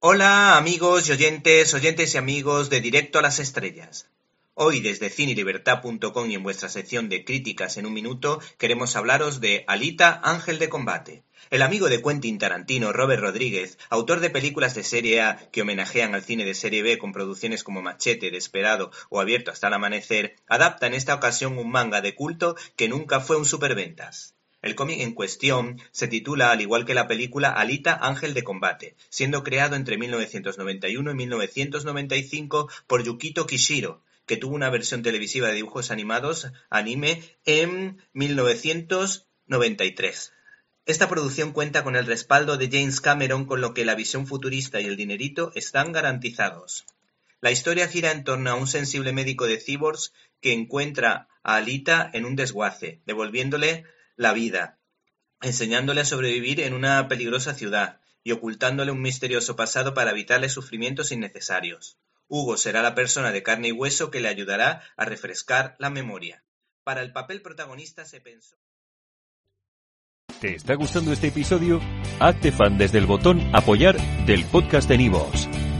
Hola amigos y oyentes, oyentes y amigos de Directo a las Estrellas. Hoy desde cinelibertad.com y en vuestra sección de críticas en un minuto queremos hablaros de Alita Ángel de Combate. El amigo de Quentin Tarantino, Robert Rodríguez, autor de películas de serie A que homenajean al cine de serie B con producciones como Machete, Desperado o Abierto hasta el amanecer, adapta en esta ocasión un manga de culto que nunca fue un superventas. El cómic en cuestión se titula, al igual que la película, Alita Ángel de Combate, siendo creado entre 1991 y 1995 por Yukito Kishiro, que tuvo una versión televisiva de dibujos animados anime en 1993. Esta producción cuenta con el respaldo de James Cameron, con lo que la visión futurista y el dinerito están garantizados. La historia gira en torno a un sensible médico de cyborgs que encuentra a Alita en un desguace, devolviéndole la vida, enseñándole a sobrevivir en una peligrosa ciudad y ocultándole un misterioso pasado para evitarle sufrimientos innecesarios. Hugo será la persona de carne y hueso que le ayudará a refrescar la memoria. Para el papel protagonista se pensó. ¿Te está gustando este episodio? Hazte fan desde el botón Apoyar del podcast de Nivos.